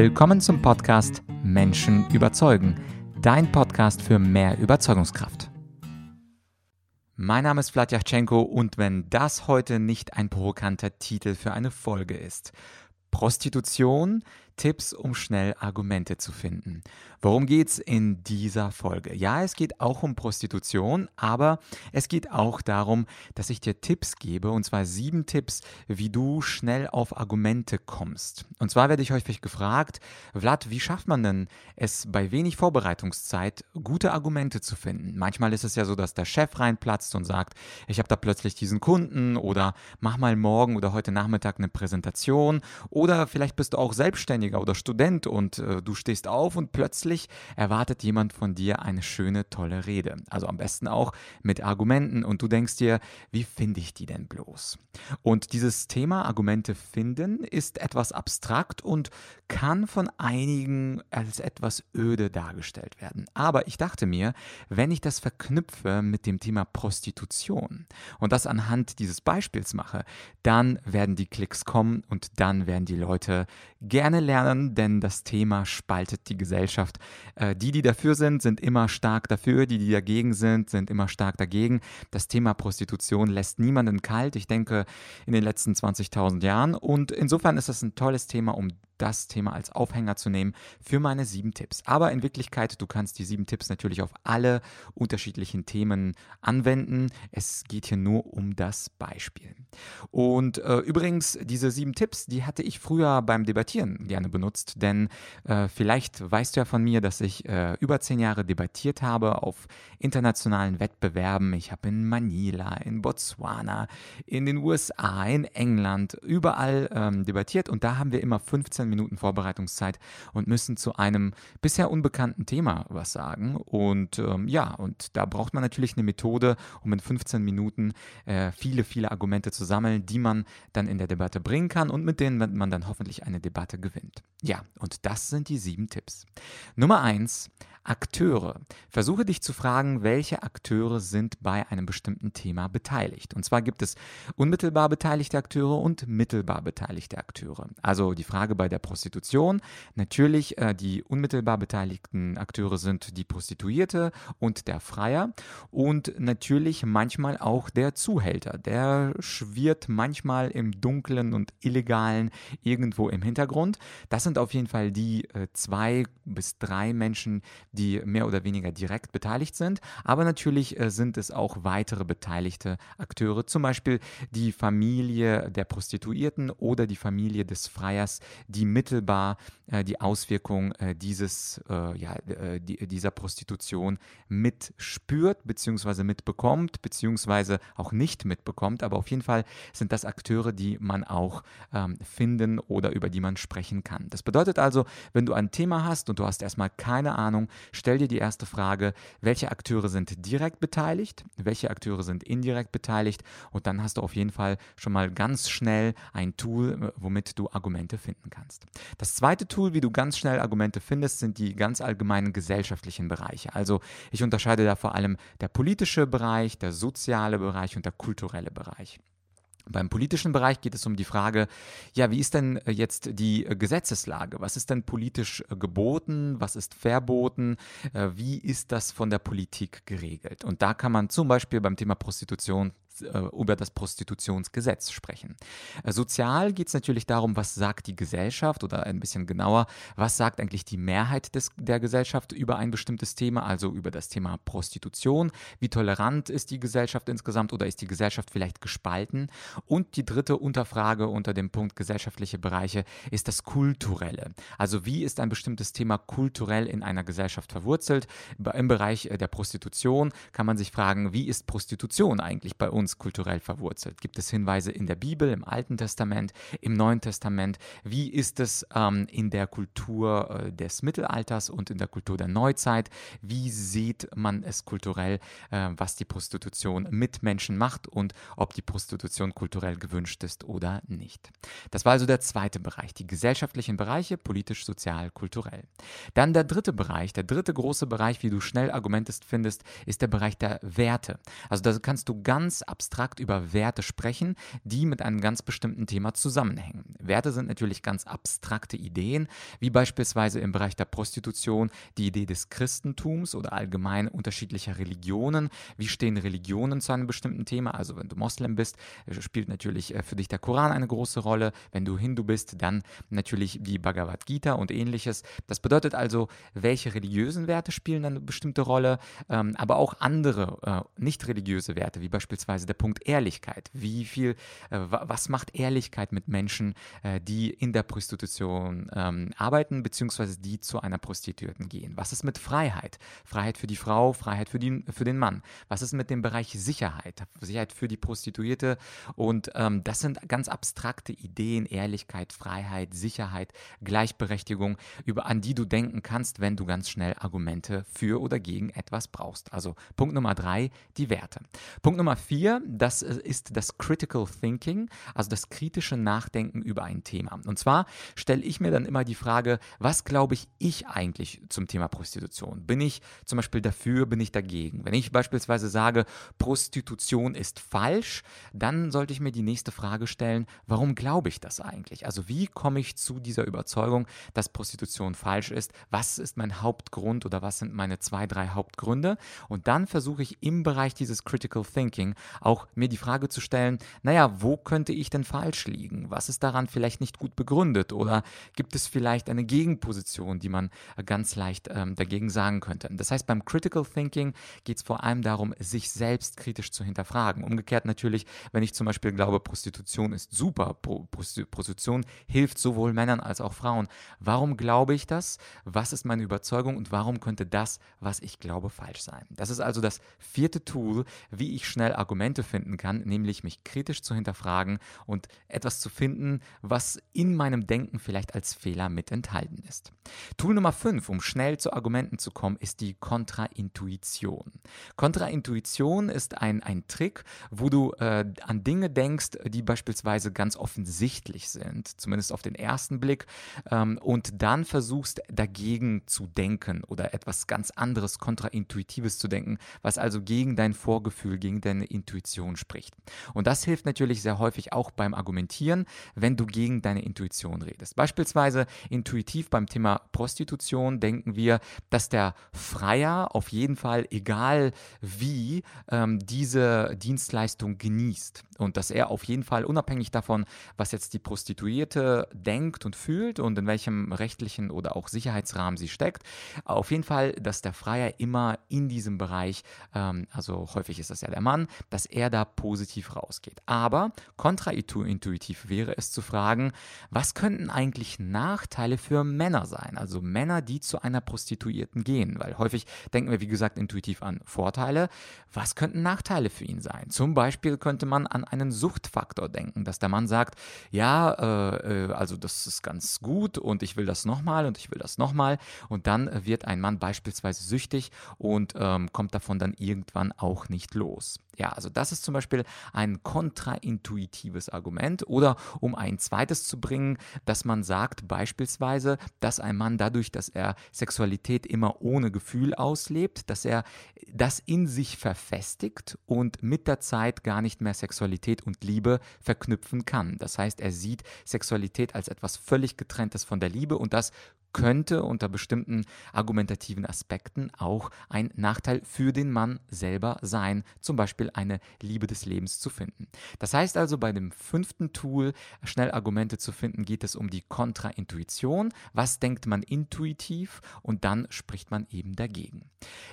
Willkommen zum Podcast Menschen überzeugen, dein Podcast für mehr Überzeugungskraft. Mein Name ist Vladyachenko und wenn das heute nicht ein provokanter Titel für eine Folge ist, Prostitution, Tipps, um schnell Argumente zu finden. Worum geht's in dieser Folge? Ja, es geht auch um Prostitution, aber es geht auch darum, dass ich dir Tipps gebe, und zwar sieben Tipps, wie du schnell auf Argumente kommst. Und zwar werde ich häufig gefragt, Vlad, wie schafft man denn es bei wenig Vorbereitungszeit, gute Argumente zu finden? Manchmal ist es ja so, dass der Chef reinplatzt und sagt, ich habe da plötzlich diesen Kunden oder mach mal morgen oder heute Nachmittag eine Präsentation oder vielleicht bist du auch Selbstständiger oder Student und äh, du stehst auf und plötzlich plötzlich erwartet jemand von dir eine schöne, tolle Rede. Also am besten auch mit Argumenten und du denkst dir, wie finde ich die denn bloß? Und dieses Thema Argumente finden ist etwas abstrakt und kann von einigen als etwas öde dargestellt werden. Aber ich dachte mir, wenn ich das verknüpfe mit dem Thema Prostitution und das anhand dieses Beispiels mache, dann werden die Klicks kommen und dann werden die Leute gerne lernen, denn das Thema spaltet die Gesellschaft äh, die, die dafür sind, sind immer stark dafür, die, die dagegen sind, sind immer stark dagegen. Das Thema Prostitution lässt niemanden kalt, ich denke, in den letzten 20.000 Jahren. Und insofern ist das ein tolles Thema, um das Thema als Aufhänger zu nehmen für meine sieben Tipps. Aber in Wirklichkeit, du kannst die sieben Tipps natürlich auf alle unterschiedlichen Themen anwenden. Es geht hier nur um das Beispiel. Und äh, übrigens, diese sieben Tipps, die hatte ich früher beim Debattieren gerne benutzt, denn äh, vielleicht weißt du ja von mir, dass ich äh, über zehn Jahre debattiert habe auf internationalen Wettbewerben. Ich habe in Manila, in Botswana, in den USA, in England, überall ähm, debattiert und da haben wir immer 15 Minuten Vorbereitungszeit und müssen zu einem bisher unbekannten Thema was sagen. Und ähm, ja, und da braucht man natürlich eine Methode, um in 15 Minuten äh, viele, viele Argumente zu sammeln, die man dann in der Debatte bringen kann und mit denen man dann hoffentlich eine Debatte gewinnt. Ja, und das sind die sieben Tipps. Nummer eins, Akteure. Versuche dich zu fragen, welche Akteure sind bei einem bestimmten Thema beteiligt. Und zwar gibt es unmittelbar beteiligte Akteure und mittelbar beteiligte Akteure. Also die Frage bei der Prostitution. Natürlich, äh, die unmittelbar beteiligten Akteure sind die Prostituierte und der Freier. Und natürlich manchmal auch der Zuhälter. Der schwirrt manchmal im Dunklen und Illegalen irgendwo im Hintergrund. Das sind auf jeden Fall die äh, zwei bis drei Menschen, die mehr oder weniger direkt beteiligt sind. Aber natürlich äh, sind es auch weitere beteiligte Akteure, zum Beispiel die Familie der Prostituierten oder die Familie des Freiers, die mittelbar äh, die Auswirkung äh, dieses, ja, dieser Prostitution mitspürt bzw. mitbekommt, beziehungsweise auch nicht mitbekommt. Aber auf jeden Fall sind das Akteure, die man auch ähm, finden oder über die man sprechen kann. Das bedeutet also, wenn du ein Thema hast und du hast erstmal keine Ahnung, stell dir die erste Frage, welche Akteure sind direkt beteiligt, welche Akteure sind indirekt beteiligt und dann hast du auf jeden Fall schon mal ganz schnell ein Tool, womit du Argumente finden kannst. Das zweite Tool, wie du ganz schnell Argumente findest, sind die ganz allgemeinen gesellschaftlichen Bereiche. Also ich unterscheide da vor allem der politische Bereich, der soziale Bereich und der kulturelle Bereich. Beim politischen Bereich geht es um die Frage, ja, wie ist denn äh, jetzt die äh, Gesetzeslage? Was ist denn politisch äh, geboten? Was ist verboten? Wie ist das von der Politik geregelt? Und da kann man zum Beispiel beim Thema Prostitution äh, über das Prostitutionsgesetz sprechen. Äh, sozial geht es natürlich darum, was sagt die Gesellschaft oder ein bisschen genauer, was sagt eigentlich die Mehrheit des, der Gesellschaft über ein bestimmtes Thema, also über das Thema Prostitution. Wie tolerant ist die Gesellschaft insgesamt oder ist die Gesellschaft vielleicht gespalten? Und die dritte Unterfrage unter dem Punkt gesellschaftliche Bereiche ist das Kulturelle. Also wie ist ein bestimmtes Thema kulturell in einer Gesellschaft verwurzelt? Im Bereich äh, der Prostitution kann man sich fragen, wie ist Prostitution eigentlich bei uns? Kulturell verwurzelt? Gibt es Hinweise in der Bibel, im Alten Testament, im Neuen Testament? Wie ist es ähm, in der Kultur äh, des Mittelalters und in der Kultur der Neuzeit? Wie sieht man es kulturell, äh, was die Prostitution mit Menschen macht und ob die Prostitution kulturell gewünscht ist oder nicht? Das war also der zweite Bereich, die gesellschaftlichen Bereiche, politisch, sozial, kulturell. Dann der dritte Bereich, der dritte große Bereich, wie du schnell Argumente findest, ist der Bereich der Werte. Also da kannst du ganz ab abstrakt über Werte sprechen, die mit einem ganz bestimmten Thema zusammenhängen. Werte sind natürlich ganz abstrakte Ideen, wie beispielsweise im Bereich der Prostitution die Idee des Christentums oder allgemein unterschiedlicher Religionen. Wie stehen Religionen zu einem bestimmten Thema? Also wenn du Moslem bist, äh, spielt natürlich äh, für dich der Koran eine große Rolle. Wenn du Hindu bist, dann natürlich die Bhagavad Gita und ähnliches. Das bedeutet also, welche religiösen Werte spielen eine bestimmte Rolle, ähm, aber auch andere äh, nicht religiöse Werte, wie beispielsweise der Punkt Ehrlichkeit. Wie viel, äh, was macht Ehrlichkeit mit Menschen, äh, die in der Prostitution ähm, arbeiten, beziehungsweise die zu einer Prostituierten gehen? Was ist mit Freiheit? Freiheit für die Frau, Freiheit für, die, für den Mann. Was ist mit dem Bereich Sicherheit? Sicherheit für die Prostituierte. Und ähm, das sind ganz abstrakte Ideen, Ehrlichkeit, Freiheit, Sicherheit, Gleichberechtigung, über, an die du denken kannst, wenn du ganz schnell Argumente für oder gegen etwas brauchst. Also Punkt Nummer drei, die Werte. Punkt Nummer vier, das äh, ist das Critical Thinking, also das kritische Nachdenken über ein Thema. Und zwar stelle ich mir dann immer die Frage, was glaube ich ich eigentlich zum Thema Prostitution? Bin ich zum Beispiel dafür, bin ich dagegen? Wenn ich beispielsweise sage, Prostitution ist falsch, dann sollte ich mir die nächste Frage stellen, warum glaube ich das eigentlich? Also wie komme ich zu dieser Überzeugung, dass Prostitution falsch ist? Was ist mein Hauptgrund oder was sind meine zwei, drei Hauptgründe? Und dann versuche ich im Bereich dieses Critical Thinking auch mir die Frage zu stellen, naja, wo könnte ich denn falsch liegen? Was ist daran vielleicht nicht gut begründet? Oder gibt es vielleicht eine Gegenposition, die man ganz leicht ähm, dagegen sagen könnte? Das heißt, beim Critical Thinking geht es vor allem darum, sich selbst kritisch zu hinterfragen. Umgekehrt natürlich, wenn ich zum Beispiel glaube, Prostitution ist super, Prostitution hilft sowohl Männern als auch Frauen. Warum glaube ich das? Was ist meine Überzeugung und warum könnte das, was ich glaube, falsch sein? Das ist also das vierte Tool, wie ich schnell Argumente finden kann, nämlich mich kritisch zu hinterfragen und etwas zu finden, was in meinem Denken vielleicht als Fehler mit enthalten ist. Tool Nummer 5, um schnell zu Argumenten zu kommen, ist die Kontraintuition. Kontraintuition ist ein, ein Trick, wo du äh, an Dinge denkst, die beispielsweise ganz offensichtlich sind, zumindest auf den ersten Blick, ähm, und dann versuchst dagegen zu denken oder etwas ganz anderes, kontraintuitives zu denken, was also gegen dein Vorgefühl, gegen deine Intuition spricht. Und das hilft natürlich sehr häufig auch beim Argumentieren, wenn du gegen deine Intuition redest. Beispielsweise intuitiv beim Thema Prostitution denken wir, dass der Freier auf jeden Fall, egal wie, ähm, diese Dienstleistung genießt und dass er auf jeden Fall unabhängig davon, was jetzt die Prostituierte denkt und fühlt und in welchem rechtlichen oder auch Sicherheitsrahmen sie steckt, auf jeden Fall, dass der Freier immer in diesem Bereich, ähm, also häufig ist das ja der Mann, dass er da positiv rausgeht. Aber kontraintuitiv wäre es zu fragen, was könnten eigentlich Nachteile für Männer sein? Also Männer, die zu einer Prostituierten gehen, weil häufig denken wir, wie gesagt, intuitiv an Vorteile. Was könnten Nachteile für ihn sein? Zum Beispiel könnte man an einen Suchtfaktor denken, dass der Mann sagt, ja, äh, äh, also das ist ganz gut und ich will das nochmal und ich will das nochmal und dann wird ein Mann beispielsweise süchtig und ähm, kommt davon dann irgendwann auch nicht los. Ja, also das ist zum Beispiel ein kontraintuitives Argument. Oder um ein zweites zu bringen, dass man sagt beispielsweise, dass ein Mann dadurch, dass er Sexualität immer ohne Gefühl auslebt, dass er das in sich verfestigt und mit der Zeit gar nicht mehr Sexualität und Liebe verknüpfen kann. Das heißt, er sieht Sexualität als etwas völlig getrenntes von der Liebe und das könnte unter bestimmten argumentativen Aspekten auch ein Nachteil für den Mann selber sein, zum Beispiel eine Liebe des Lebens zu finden. Das heißt also, bei dem fünften Tool, schnell Argumente zu finden, geht es um die Kontraintuition. Was denkt man intuitiv und dann spricht man eben dagegen.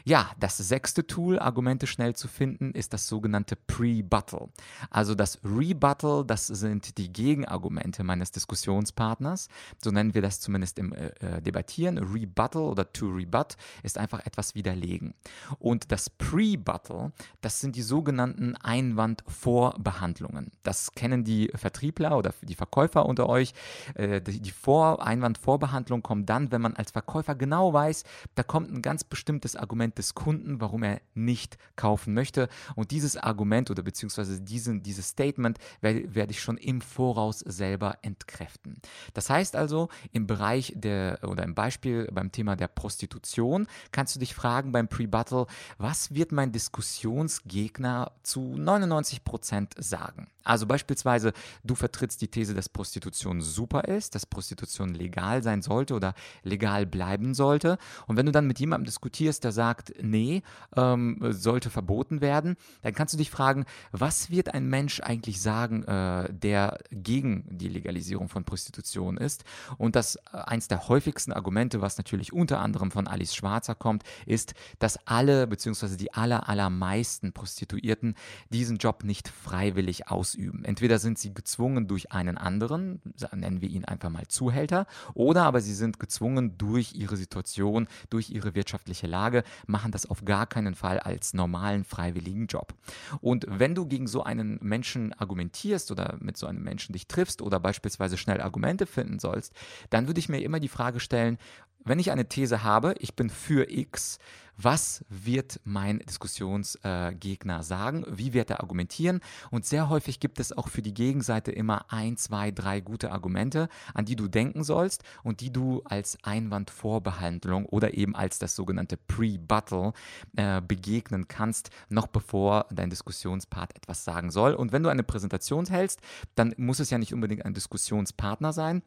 Ja, das sechste Tool, Argumente schnell zu finden, ist das sogenannte Pre-Buttal. Also das Rebuttal, das sind die Gegenargumente meines Diskussionspartners, so nennen wir das zumindest im äh, äh, debattieren. Rebuttal oder to rebut ist einfach etwas widerlegen. Und das Pre-Buttal, das sind die sogenannten Einwandvorbehandlungen. Das kennen die Vertriebler oder die Verkäufer unter euch. Äh, die Vor Einwandvorbehandlung kommt dann, wenn man als Verkäufer genau weiß, da kommt ein ganz bestimmtes Argument des Kunden, warum er nicht kaufen möchte. Und dieses Argument oder beziehungsweise diesen, dieses Statement werde, werde ich schon im Voraus selber entkräften. Das heißt also, im Bereich der der oder im Beispiel beim Thema der Prostitution kannst du dich fragen beim Pre-Battle, was wird mein Diskussionsgegner zu 99 Prozent sagen? Also beispielsweise, du vertrittst die These, dass Prostitution super ist, dass Prostitution legal sein sollte oder legal bleiben sollte. Und wenn du dann mit jemandem diskutierst, der sagt, nee, ähm, sollte verboten werden, dann kannst du dich fragen, was wird ein Mensch eigentlich sagen, äh, der gegen die Legalisierung von Prostitution ist? Und das äh, eins der häufigsten Argumente, was natürlich unter anderem von Alice Schwarzer kommt, ist, dass alle bzw. die aller, allermeisten Prostituierten diesen Job nicht freiwillig ausüben. Entweder sind sie gezwungen durch einen anderen, nennen wir ihn einfach mal Zuhälter, oder aber sie sind gezwungen durch ihre Situation, durch ihre wirtschaftliche Lage, machen das auf gar keinen Fall als normalen freiwilligen Job. Und wenn du gegen so einen Menschen argumentierst oder mit so einem Menschen dich triffst oder beispielsweise schnell Argumente finden sollst, dann würde ich mir immer die Frage stellen, wenn ich eine These habe, ich bin für X, was wird mein Diskussionsgegner äh, sagen? Wie wird er argumentieren? Und sehr häufig gibt es auch für die Gegenseite immer ein, zwei, drei gute Argumente, an die du denken sollst und die du als Einwandvorbehandlung oder eben als das sogenannte Pre-Battle äh, begegnen kannst, noch bevor dein Diskussionspart etwas sagen soll. Und wenn du eine Präsentation hältst, dann muss es ja nicht unbedingt ein Diskussionspartner sein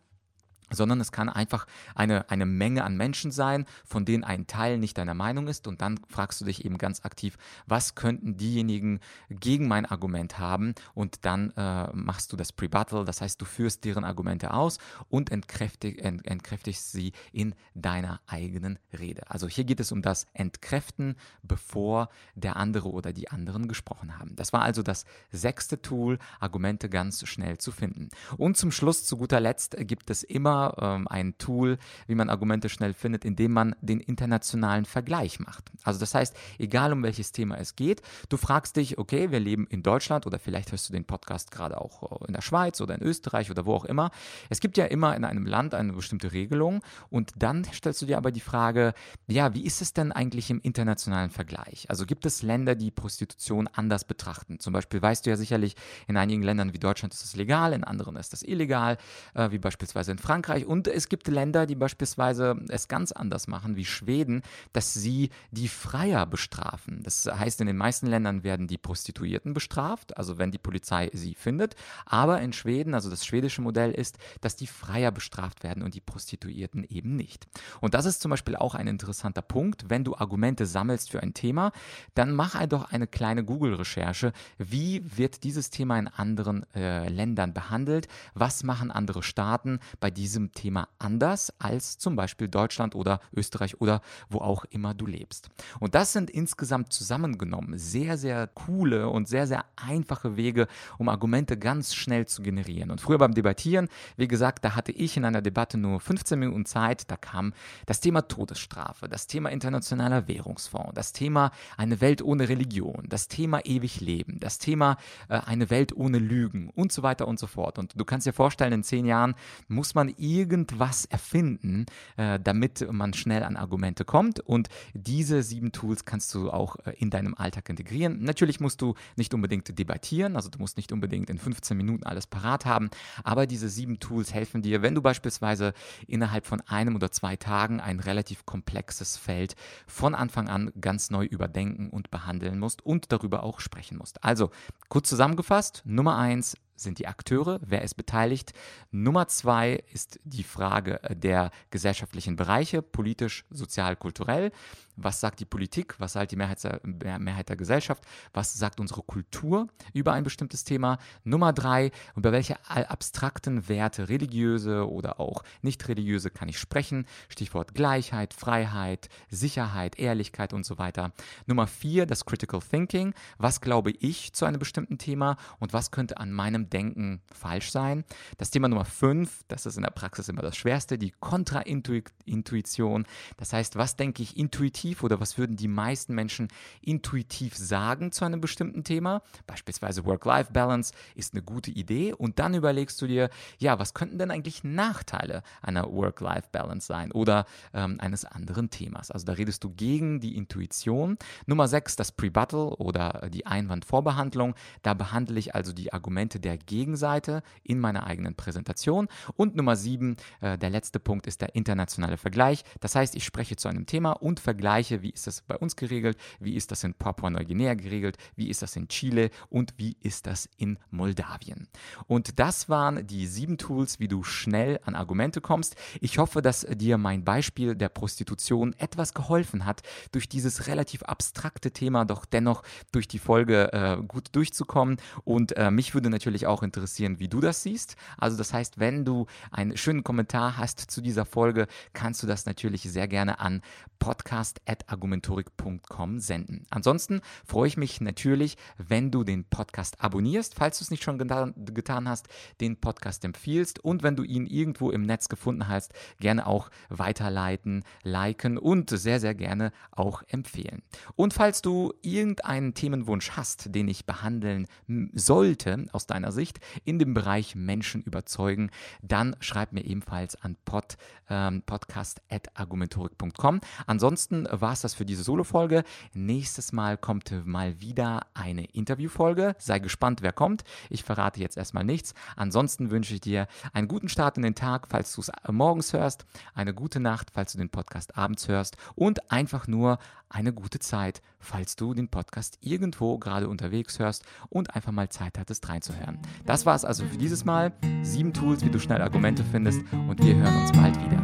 sondern es kann einfach eine, eine Menge an Menschen sein, von denen ein Teil nicht deiner Meinung ist und dann fragst du dich eben ganz aktiv, was könnten diejenigen gegen mein Argument haben und dann äh, machst du das Pre-Battle, das heißt, du führst deren Argumente aus und entkräftig, ent, entkräftigst sie in deiner eigenen Rede. Also hier geht es um das Entkräften, bevor der andere oder die anderen gesprochen haben. Das war also das sechste Tool, Argumente ganz schnell zu finden. Und zum Schluss, zu guter Letzt, gibt es immer ähm, ein Tool, wie man Argumente schnell findet, indem man den internationalen Vergleich macht. Also das heißt, egal um welches Thema es geht, du fragst dich, okay, wir leben in Deutschland oder vielleicht hörst du den Podcast gerade auch in der Schweiz oder in Österreich oder wo auch immer. Es gibt ja immer in einem Land eine bestimmte Regelung und dann stellst du dir aber die Frage, ja, wie ist es denn eigentlich im internationalen Vergleich? Also gibt es Länder, die Prostitution anders betrachten? Zum Beispiel weißt du ja sicherlich, in einigen Ländern wie Deutschland ist es legal, in anderen ist das illegal, äh, wie beispielsweise in Frankreich Frankreich und es gibt Länder, die beispielsweise es ganz anders machen, wie Schweden, dass sie die Freier bestrafen. Das heißt, in den meisten Ländern werden die Prostituierten bestraft, also wenn die Polizei sie findet. Aber in Schweden, also das schwedische Modell ist, dass die Freier bestraft werden und die Prostituierten eben nicht. Und das ist zum Beispiel auch ein interessanter Punkt. Wenn du Argumente sammelst für ein Thema, dann mach doch eine kleine Google-Recherche. Wie wird dieses Thema in anderen äh, Ländern behandelt? Was machen andere Staaten bei diesem diesem Thema anders als zum Beispiel Deutschland oder Österreich oder wo auch immer du lebst. Und das sind insgesamt zusammengenommen sehr, sehr coole und sehr, sehr einfache Wege, um Argumente ganz schnell zu generieren. Und früher beim Debattieren, wie gesagt, da hatte ich in einer Debatte nur 15 Minuten Zeit, da kam das Thema Todesstrafe, das Thema internationaler Währungsfonds, das Thema eine Welt ohne Religion, das Thema ewig Leben, das Thema äh, eine Welt ohne Lügen und so weiter und so fort. Und du kannst dir vorstellen, in zehn Jahren muss man irgendwas erfinden, äh, damit man schnell an Argumente kommt. Und diese sieben Tools kannst du auch äh, in deinem Alltag integrieren. Natürlich musst du nicht unbedingt debattieren, also du musst nicht unbedingt in 15 Minuten alles parat haben, aber diese sieben Tools helfen dir, wenn du beispielsweise innerhalb von einem oder zwei Tagen ein relativ komplexes Feld von Anfang an ganz neu überdenken und behandeln musst und darüber auch sprechen musst. Also kurz zusammengefasst, Nummer eins, sind die Akteure, wer ist beteiligt. Nummer zwei ist die Frage der gesellschaftlichen Bereiche, politisch, sozial, kulturell was sagt die Politik, was sagt die Mehrheit der, Mehrheit der Gesellschaft, was sagt unsere Kultur über ein bestimmtes Thema. Nummer drei, über welche abstrakten Werte, religiöse oder auch nicht religiöse, kann ich sprechen. Stichwort Gleichheit, Freiheit, Sicherheit, Ehrlichkeit und so weiter. Nummer vier, das Critical Thinking. Was glaube ich zu einem bestimmten Thema und was könnte an meinem Denken falsch sein? Das Thema Nummer fünf, das ist in der Praxis immer das Schwerste, die Kontraintuition. Das heißt, was denke ich intuitiv? Intuitiv oder was würden die meisten Menschen intuitiv sagen zu einem bestimmten Thema? Beispielsweise Work-Life-Balance ist eine gute Idee und dann überlegst du dir, ja, was könnten denn eigentlich Nachteile einer Work-Life-Balance sein oder ähm, eines anderen Themas? Also da redest du gegen die Intuition. Nummer 6, das Prebuttal oder die Einwandvorbehandlung. Da behandle ich also die Argumente der Gegenseite in meiner eigenen Präsentation. Und Nummer 7, äh, der letzte Punkt ist der internationale Vergleich. Das heißt, ich spreche zu einem Thema und vergleiche, wie ist das bei uns geregelt, wie ist das in Papua-Neuguinea geregelt, wie ist das in Chile und wie ist das in Moldawien. Und das waren die sieben Tools, wie du schnell an Argumente kommst. Ich hoffe, dass dir mein Beispiel der Prostitution etwas geholfen hat, durch dieses relativ abstrakte Thema doch dennoch durch die Folge äh, gut durchzukommen. Und äh, mich würde natürlich auch interessieren, wie du das siehst. Also das heißt, wenn du einen schönen Kommentar hast zu dieser Folge, kannst du das natürlich sehr gerne an podcast.argumentorik.com senden. Ansonsten freue ich mich natürlich, wenn du den Podcast abonnierst, falls du es nicht schon getan, getan hast, den Podcast empfiehlst und wenn du ihn irgendwo im Netz gefunden hast, gerne auch weiterleiten, liken und sehr, sehr gerne auch empfehlen. Und falls du irgendeinen Themenwunsch hast, den ich behandeln sollte aus deiner Sicht in dem Bereich Menschen überzeugen, dann schreib mir ebenfalls an pod, ähm, podcast.argumentorik.com. Ansonsten war es das für diese Solo-Folge. Nächstes Mal kommt mal wieder eine Interviewfolge. Sei gespannt, wer kommt. Ich verrate jetzt erstmal nichts. Ansonsten wünsche ich dir einen guten Start in den Tag, falls du es morgens hörst, eine gute Nacht, falls du den Podcast abends hörst und einfach nur eine gute Zeit, falls du den Podcast irgendwo gerade unterwegs hörst und einfach mal Zeit hattest reinzuhören. Das war es also für dieses Mal. Sieben Tools, wie du schnell Argumente findest und wir hören uns bald wieder.